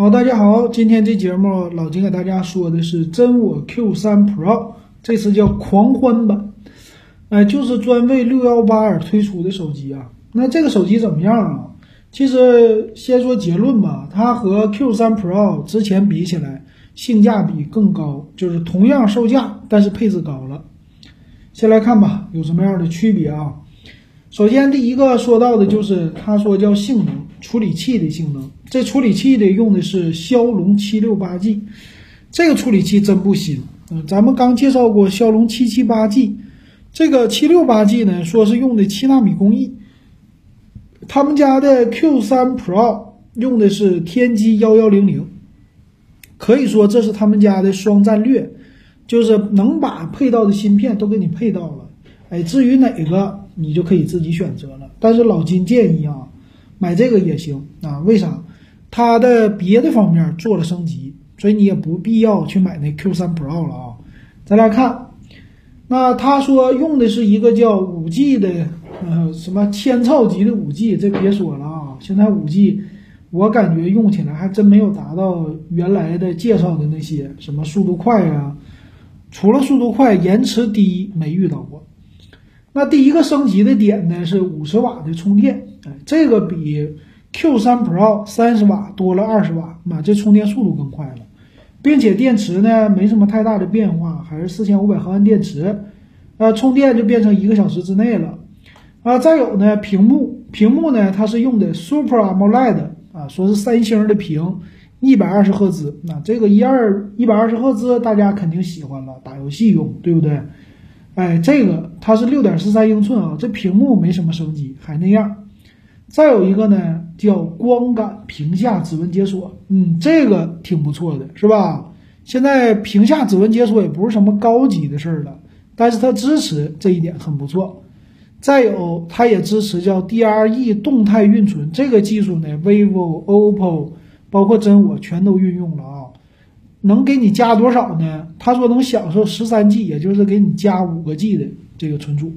好，大家好，今天这节目老金给大家说的是真我 Q3 Pro，这次叫狂欢版，哎，就是专为六幺八而推出的手机啊。那这个手机怎么样啊？其实先说结论吧，它和 Q3 Pro 之前比起来，性价比更高，就是同样售价，但是配置高了。先来看吧，有什么样的区别啊？首先第一个说到的就是他说叫性能。处理器的性能，这处理器的用的是骁龙七六八 G，这个处理器真不新。嗯，咱们刚介绍过骁龙七七八 G，这个七六八 G 呢，说是用的七纳米工艺。他们家的 Q 三 Pro 用的是天玑幺幺零零，可以说这是他们家的双战略，就是能把配到的芯片都给你配到了。哎，至于哪个你就可以自己选择了。但是老金建议啊。买这个也行啊？为啥？它的别的方面做了升级，所以你也不必要去买那 Q3 Pro 了啊。再来看，那他说用的是一个叫五 G 的，呃，什么千兆级的五 G，这别说了啊。现在五 G，我感觉用起来还真没有达到原来的介绍的那些什么速度快啊，除了速度快，延迟低没遇到过。那第一个升级的点呢是五十瓦的充电。哎，这个比 Q3 Pro 三十瓦多了二十瓦，妈，这充电速度更快了，并且电池呢没什么太大的变化，还是四千五百毫安电池，呃，充电就变成一个小时之内了，啊，再有呢，屏幕，屏幕呢它是用的 Super AMOLED 啊，说是三星的屏，一百二十赫兹，那这个一二一百二十赫兹大家肯定喜欢了，打游戏用，对不对？哎，这个它是六点四三英寸啊，这屏幕没什么升级，还那样。再有一个呢，叫光感屏下指纹解锁，嗯，这个挺不错的，是吧？现在屏下指纹解锁也不是什么高级的事儿了，但是它支持这一点很不错。再有，它也支持叫 DRE 动态运存这个技术呢，vivo、OPPO 包括真我全都运用了啊。能给你加多少呢？他说能享受十三 G，也就是给你加五个 G 的这个存储。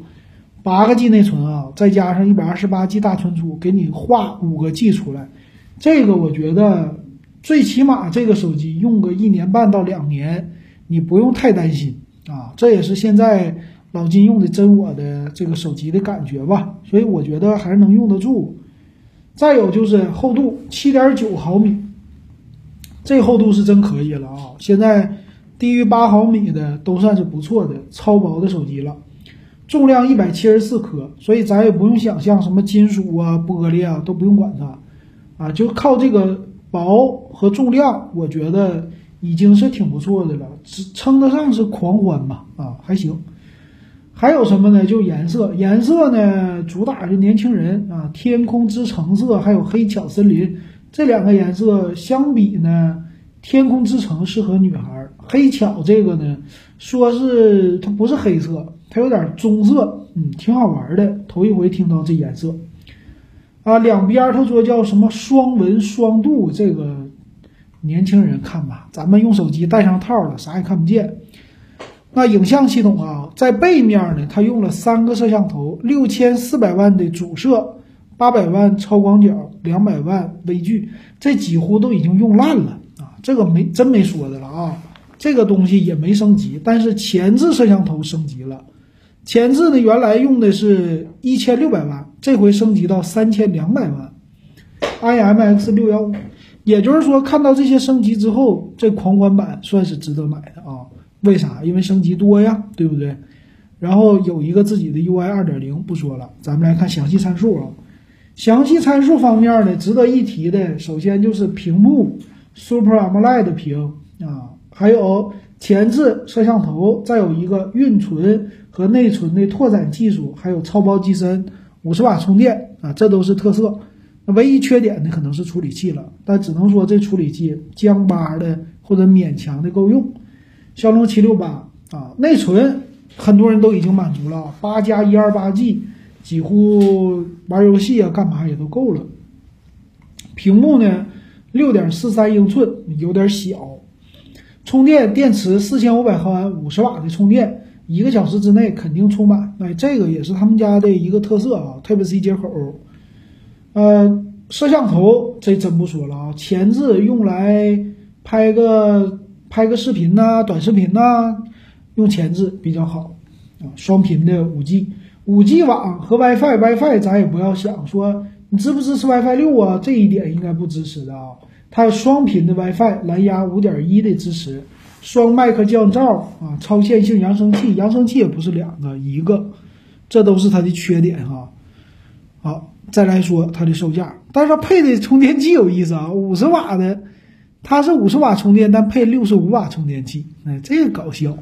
八个 G 内存啊，再加上一百二十八 G 大存储，给你画五个 G 出来。这个我觉得最起码这个手机用个一年半到两年，你不用太担心啊。这也是现在老金用的真我的这个手机的感觉吧。所以我觉得还是能用得住。再有就是厚度七点九毫米，这厚度是真可以了啊。现在低于八毫米的都算是不错的超薄的手机了。重量一百七十四克，所以咱也不用想象什么金属啊、玻璃啊都不用管它，啊，就靠这个薄和重量，我觉得已经是挺不错的了，只称得上是狂欢吧，啊，还行。还有什么呢？就颜色，颜色呢主打是年轻人啊，天空之橙色还有黑巧森林这两个颜色相比呢，天空之城适合女孩，黑巧这个呢，说是它不是黑色。它有点棕色，嗯，挺好玩的。头一回听到这颜色，啊，两边他说叫什么双纹双镀，这个年轻人看吧，咱们用手机戴上套了，啥也看不见。那影像系统啊，在背面呢，它用了三个摄像头，六千四百万的主摄，八百万超广角，两百万微距，这几乎都已经用烂了啊，这个没真没说的了啊，这个东西也没升级，但是前置摄像头升级了。前置呢，原来用的是一千六百万，这回升级到三千两百万，IMX 六幺五，也就是说，看到这些升级之后，这狂欢版算是值得买的啊？为啥？因为升级多呀，对不对？然后有一个自己的 UI 二点零，不说了，咱们来看详细参数啊。详细参数方面呢，值得一提的，首先就是屏幕 Super AMOLED 屏啊，还有前置摄像头，再有一个运存。和内存的拓展技术，还有超薄机身、五十瓦充电啊，这都是特色。那唯一缺点呢，可能是处理器了，但只能说这处理器将巴的或者勉强的够用。骁龙七六八啊，内存很多人都已经满足了，八加一二八 G，几乎玩游戏啊干嘛也都够了。屏幕呢，六点四三英寸，有点小。充电电池四千五百毫安，五十瓦的充电。一个小时之内肯定充满，哎，这个也是他们家的一个特色啊。Type C 接口，呃，摄像头这真不说了啊，前置用来拍个拍个视频呐、短视频呐，用前置比较好啊。双频的五 G，五 G 网和 WiFi，WiFi 咱也不要想说你支不支持 WiFi 六啊，这一点应该不支持的啊。它双频的 WiFi，蓝牙五点一的支持，双麦克降噪啊，超线性扬声器，扬声器也不是两个，一个，这都是它的缺点哈。好，再来说它的售价，但是它配的充电器有意思啊，五十瓦的，它是五十瓦充电，但配六十五瓦充电器，哎，这个搞笑。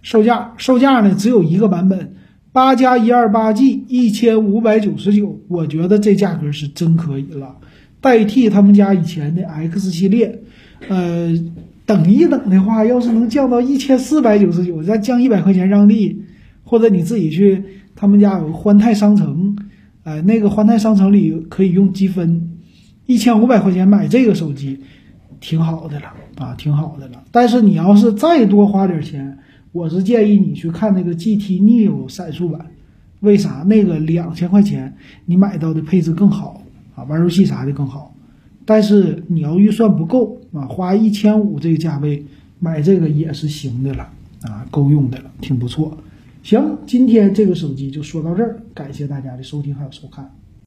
售价售价呢只有一个版本，八加一二八 G，一千五百九十九，我觉得这价格是真可以了。代替他们家以前的 X 系列，呃，等一等的话，要是能降到一千四百九十九，再降一百块钱让利，或者你自己去他们家有个欢泰商城，哎，那个欢泰商城里可以用积分，一千五百块钱买这个手机，挺好的了啊，挺好的了。但是你要是再多花点钱，我是建议你去看那个 GT Neo 闪速版，为啥？那个两千块钱你买到的配置更好。啊，玩游戏啥的更好，但是你要预算不够啊，花一千五这个价位买这个也是行的了啊，够用的了，挺不错。行，今天这个手机就说到这儿，感谢大家的收听还有收看。